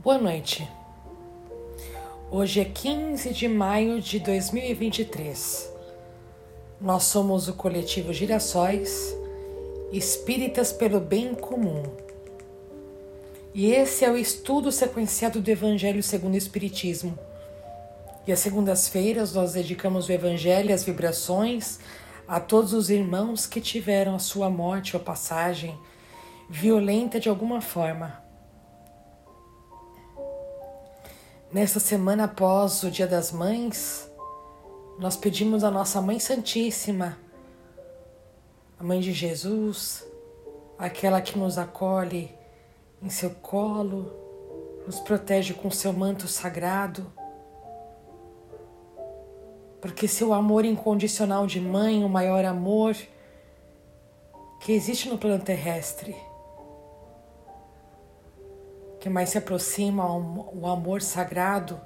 Boa noite. Hoje é 15 de maio de 2023. Nós somos o coletivo Girassóis, espíritas pelo bem comum. E esse é o estudo sequenciado do Evangelho segundo o Espiritismo. E às segundas-feiras nós dedicamos o Evangelho as vibrações a todos os irmãos que tiveram a sua morte ou passagem violenta de alguma forma Nesta semana após o Dia das Mães, nós pedimos à nossa Mãe Santíssima, a Mãe de Jesus, aquela que nos acolhe em seu colo, nos protege com seu manto sagrado, porque seu amor incondicional de mãe, o maior amor que existe no plano terrestre, que mais se aproxima o amor sagrado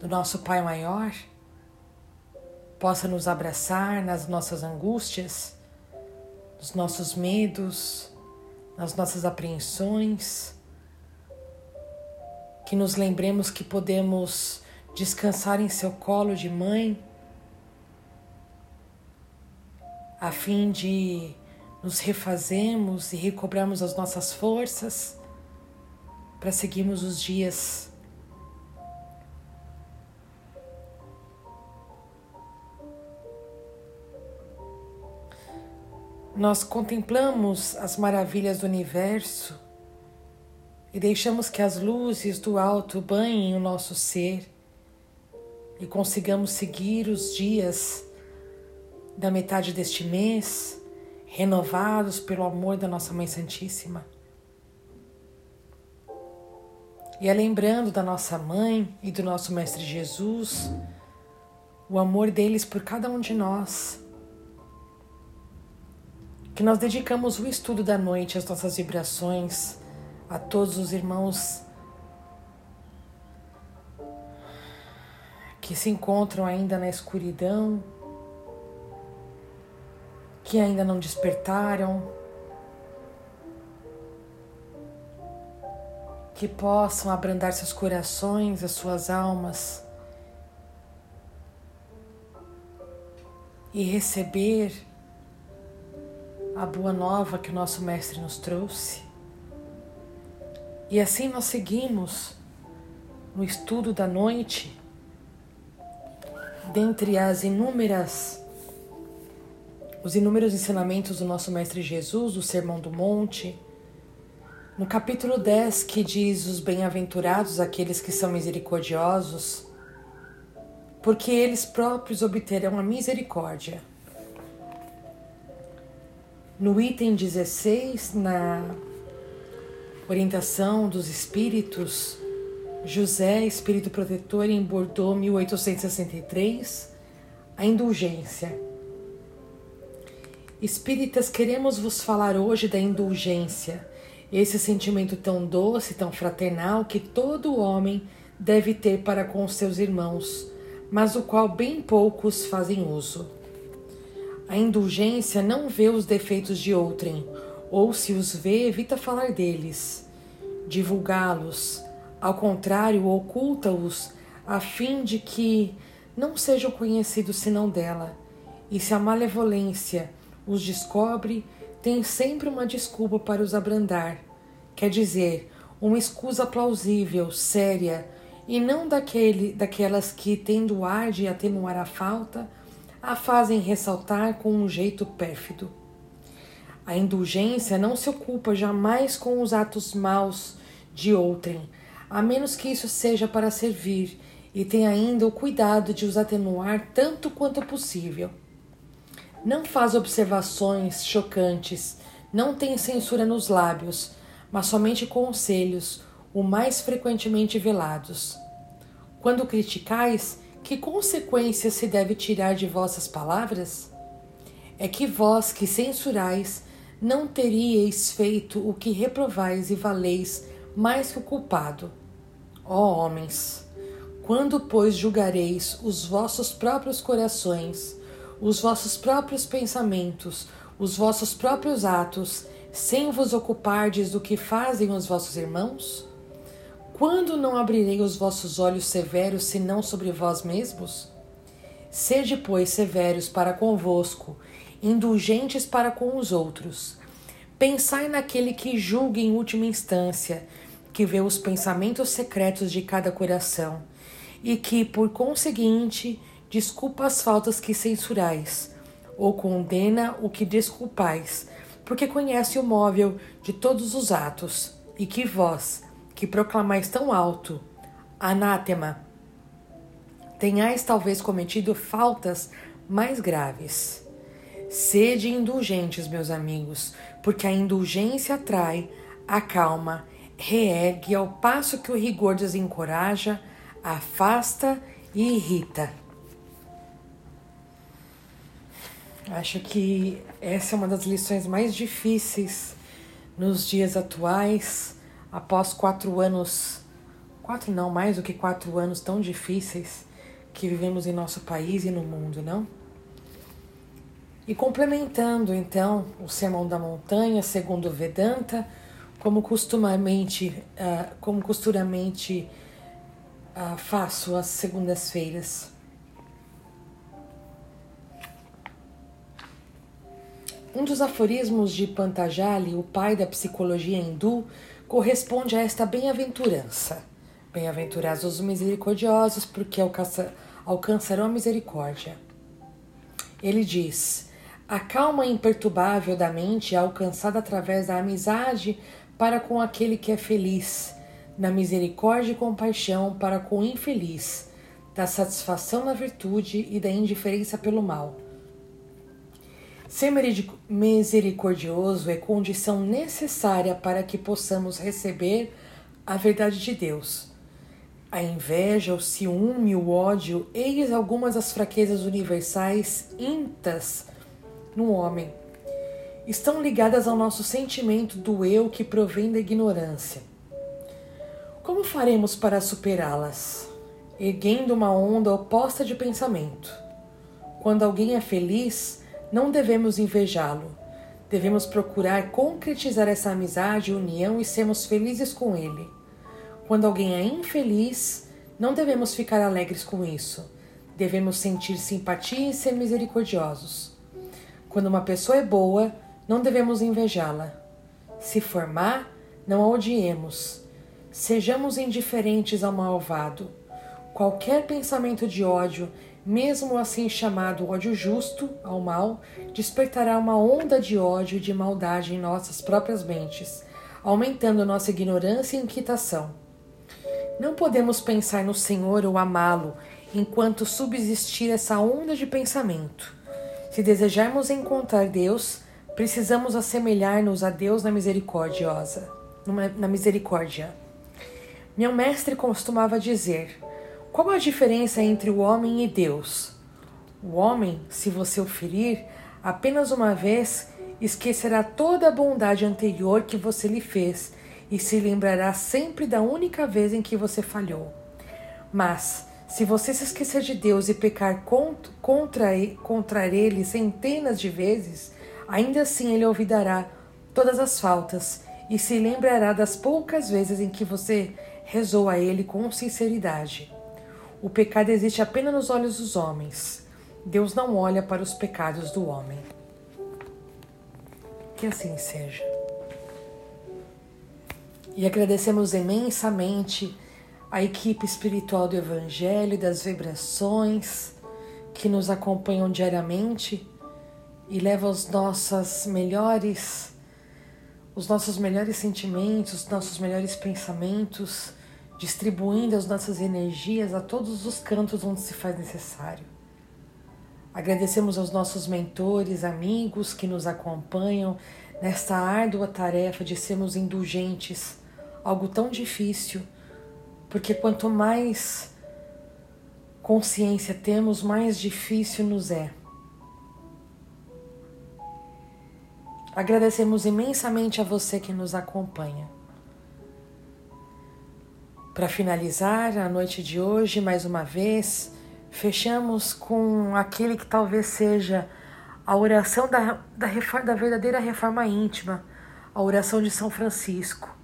do nosso Pai Maior, possa nos abraçar nas nossas angústias, nos nossos medos, nas nossas apreensões, que nos lembremos que podemos descansar em seu colo de mãe, a fim de nos refazermos e recobrarmos as nossas forças para seguirmos os dias. Nós contemplamos as maravilhas do universo e deixamos que as luzes do alto banhem o nosso ser e consigamos seguir os dias da metade deste mês renovados pelo amor da nossa Mãe Santíssima. E é lembrando da nossa mãe e do nosso Mestre Jesus, o amor deles por cada um de nós, que nós dedicamos o estudo da noite, as nossas vibrações, a todos os irmãos que se encontram ainda na escuridão, que ainda não despertaram que possam abrandar seus corações, as suas almas e receber a boa nova que o nosso Mestre nos trouxe. E assim nós seguimos no estudo da noite, dentre as inúmeras os inúmeros ensinamentos do nosso Mestre Jesus, do Sermão do Monte, no capítulo 10, que diz: Os bem-aventurados aqueles que são misericordiosos, porque eles próprios obterão a misericórdia. No item 16, na orientação dos espíritos, José, espírito protetor, em Bordeaux, 1863, a indulgência. Espíritas, queremos vos falar hoje da indulgência esse sentimento tão doce, tão fraternal que todo homem deve ter para com os seus irmãos, mas do qual bem poucos fazem uso. A indulgência não vê os defeitos de outrem, ou se os vê, evita falar deles, divulgá-los, ao contrário, oculta-os, a fim de que não sejam conhecidos senão dela. E se a malevolência os descobre, tem sempre uma desculpa para os abrandar, quer dizer, uma escusa plausível, séria, e não daquele, daquelas que, tendo ar de atenuar a falta, a fazem ressaltar com um jeito pérfido. A indulgência não se ocupa jamais com os atos maus de outrem, a menos que isso seja para servir, e tem ainda o cuidado de os atenuar tanto quanto possível. Não faz observações chocantes, não tem censura nos lábios, mas somente conselhos, o mais frequentemente velados. Quando criticais, que consequências se deve tirar de vossas palavras? É que vós que censurais não teríeis feito o que reprovais e valeis mais que o culpado. Ó homens, quando, pois, julgareis os vossos próprios corações, os vossos próprios pensamentos, os vossos próprios atos, sem vos ocupardes do que fazem os vossos irmãos? Quando não abrirei os vossos olhos severos, senão sobre vós mesmos? Sede, pois, severos para convosco, indulgentes para com os outros. Pensai naquele que julga em última instância, que vê os pensamentos secretos de cada coração, e que, por conseguinte, desculpa as faltas que censurais, ou condena o que desculpais, porque conhece o móvel de todos os atos, e que vós, que proclamais tão alto, anátema, tenhais talvez cometido faltas mais graves. Sede indulgentes, meus amigos, porque a indulgência atrai, acalma, reergue, ao passo que o rigor desencoraja, afasta e irrita. Acho que essa é uma das lições mais difíceis nos dias atuais, após quatro anos, quatro não, mais do que quatro anos tão difíceis que vivemos em nosso país e no mundo, não? E complementando então o Sermão da Montanha, segundo Vedanta, como costumamente, uh, como costuramente uh, faço às segundas-feiras. Um dos aforismos de Pantajali, o pai da psicologia hindu, corresponde a esta bem-aventurança. Bem-aventurados os misericordiosos, porque alcançarão a misericórdia. Ele diz: a calma imperturbável da mente é alcançada através da amizade para com aquele que é feliz, da misericórdia e compaixão para com o infeliz, da satisfação na virtude e da indiferença pelo mal. Ser misericordioso é condição necessária para que possamos receber a verdade de Deus. A inveja, o ciúme, o ódio, eis algumas das fraquezas universais intas no homem. Estão ligadas ao nosso sentimento do eu que provém da ignorância. Como faremos para superá-las? Erguendo uma onda oposta de pensamento. Quando alguém é feliz, não devemos invejá-lo. Devemos procurar concretizar essa amizade e união e sermos felizes com ele. Quando alguém é infeliz, não devemos ficar alegres com isso. Devemos sentir simpatia e ser misericordiosos. Quando uma pessoa é boa, não devemos invejá-la. Se for má, não a odiemos. Sejamos indiferentes ao malvado. Qualquer pensamento de ódio mesmo assim chamado ódio justo ao mal, despertará uma onda de ódio e de maldade em nossas próprias mentes, aumentando nossa ignorância e inquietação. Não podemos pensar no Senhor ou amá-lo enquanto subsistir essa onda de pensamento. Se desejarmos encontrar Deus, precisamos assemelhar-nos a Deus na misericordiosa, na misericórdia. Meu mestre costumava dizer: qual a diferença entre o homem e Deus? O homem, se você o ferir, apenas uma vez esquecerá toda a bondade anterior que você lhe fez e se lembrará sempre da única vez em que você falhou. Mas, se você se esquecer de Deus e pecar contra, contra ele centenas de vezes, ainda assim ele olvidará todas as faltas e se lembrará das poucas vezes em que você rezou a ele com sinceridade. O pecado existe apenas nos olhos dos homens. Deus não olha para os pecados do homem. Que assim seja. E agradecemos imensamente a equipe espiritual do Evangelho das vibrações que nos acompanham diariamente e levam os nossos melhores os nossos melhores sentimentos, os nossos melhores pensamentos distribuindo as nossas energias a todos os cantos onde se faz necessário. Agradecemos aos nossos mentores, amigos que nos acompanham nesta árdua tarefa de sermos indulgentes, algo tão difícil, porque quanto mais consciência temos, mais difícil nos é. Agradecemos imensamente a você que nos acompanha. Para finalizar a noite de hoje, mais uma vez, fechamos com aquele que talvez seja a oração da, da, reforma, da verdadeira reforma íntima, a oração de São Francisco.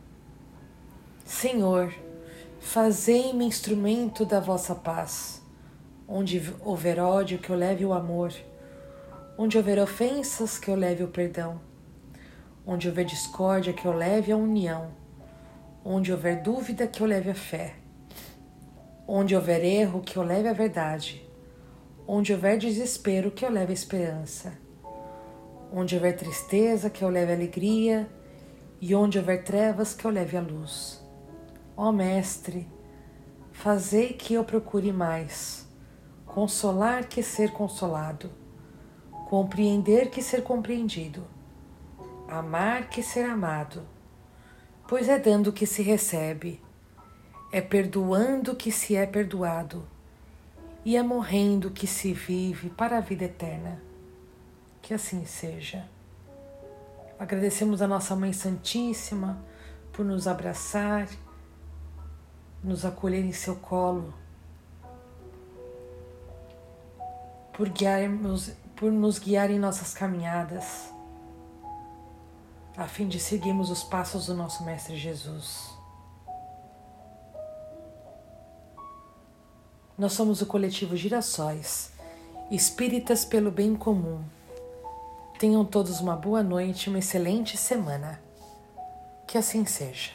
Senhor, Fazei-me instrumento da vossa paz. Onde houver ódio, que eu leve o amor. Onde houver ofensas, que eu leve o perdão. Onde houver discórdia, que eu leve a união. Onde houver dúvida, que eu leve a fé. Onde houver erro, que eu leve a verdade. Onde houver desespero, que eu leve a esperança. Onde houver tristeza, que eu leve a alegria. E onde houver trevas, que eu leve a luz. Ó Mestre, fazei que eu procure mais, consolar que ser consolado, compreender que ser compreendido, amar que ser amado, pois é dando que se recebe, é perdoando que se é perdoado, e é morrendo que se vive para a vida eterna. Que assim seja. Agradecemos a nossa Mãe Santíssima por nos abraçar nos acolher em seu colo, por, guiarmos, por nos guiar em nossas caminhadas, a fim de seguirmos os passos do nosso Mestre Jesus. Nós somos o coletivo Girassóis, espíritas pelo bem comum. Tenham todos uma boa noite, uma excelente semana. Que assim seja.